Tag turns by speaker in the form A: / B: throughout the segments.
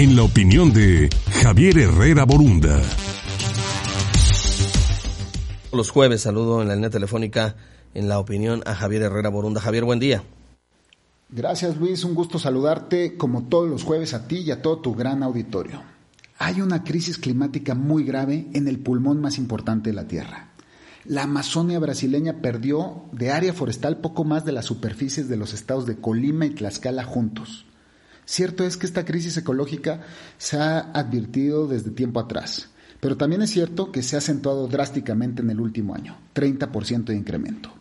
A: en la opinión de Javier Herrera Borunda.
B: Los jueves saludo en la línea telefónica en la opinión a Javier Herrera Borunda. Javier, buen día.
C: Gracias Luis, un gusto saludarte como todos los jueves a ti y a todo tu gran auditorio. Hay una crisis climática muy grave en el pulmón más importante de la Tierra. La Amazonia brasileña perdió de área forestal poco más de las superficies de los estados de Colima y Tlaxcala juntos. Cierto es que esta crisis ecológica se ha advertido desde tiempo atrás, pero también es cierto que se ha acentuado drásticamente en el último año, 30% de incremento.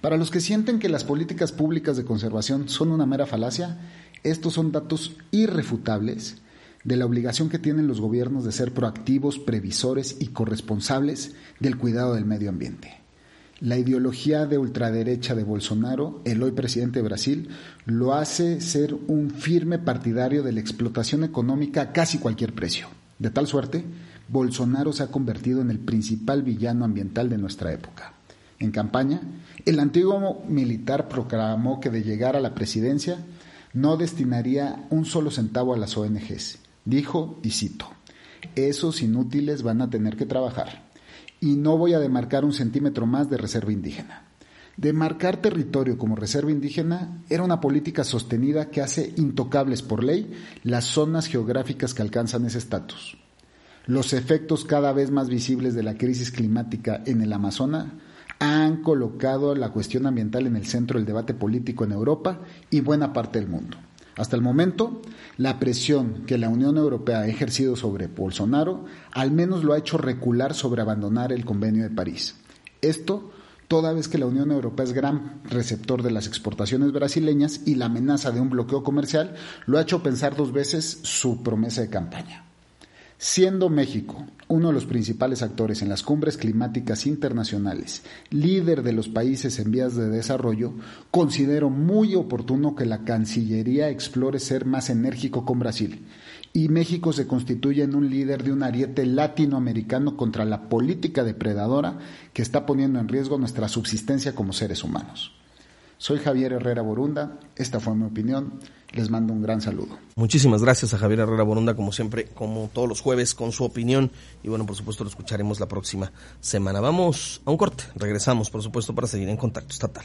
C: Para los que sienten que las políticas públicas de conservación son una mera falacia, estos son datos irrefutables de la obligación que tienen los gobiernos de ser proactivos, previsores y corresponsables del cuidado del medio ambiente. La ideología de ultraderecha de Bolsonaro, el hoy presidente de Brasil, lo hace ser un firme partidario de la explotación económica a casi cualquier precio. De tal suerte, Bolsonaro se ha convertido en el principal villano ambiental de nuestra época. En campaña, el antiguo militar proclamó que de llegar a la presidencia no destinaría un solo centavo a las ONGs. Dijo, y cito, esos inútiles van a tener que trabajar y no voy a demarcar un centímetro más de reserva indígena. Demarcar territorio como reserva indígena era una política sostenida que hace intocables por ley las zonas geográficas que alcanzan ese estatus. Los efectos cada vez más visibles de la crisis climática en el Amazonas han colocado la cuestión ambiental en el centro del debate político en Europa y buena parte del mundo. Hasta el momento, la presión que la Unión Europea ha ejercido sobre Bolsonaro al menos lo ha hecho recular sobre abandonar el convenio de París. Esto toda vez que la Unión Europea es gran receptor de las exportaciones brasileñas y la amenaza de un bloqueo comercial lo ha hecho pensar dos veces su promesa de campaña. Siendo México uno de los principales actores en las cumbres climáticas internacionales, líder de los países en vías de desarrollo, considero muy oportuno que la Cancillería explore ser más enérgico con Brasil y México se constituya en un líder de un ariete latinoamericano contra la política depredadora que está poniendo en riesgo nuestra subsistencia como seres humanos. Soy Javier Herrera Borunda, esta fue mi opinión. Les mando un gran saludo.
B: Muchísimas gracias a Javier Herrera Borunda, como siempre, como todos los jueves, con su opinión. Y bueno, por supuesto, lo escucharemos la próxima semana. Vamos a un corte. Regresamos, por supuesto, para seguir en contacto estatal.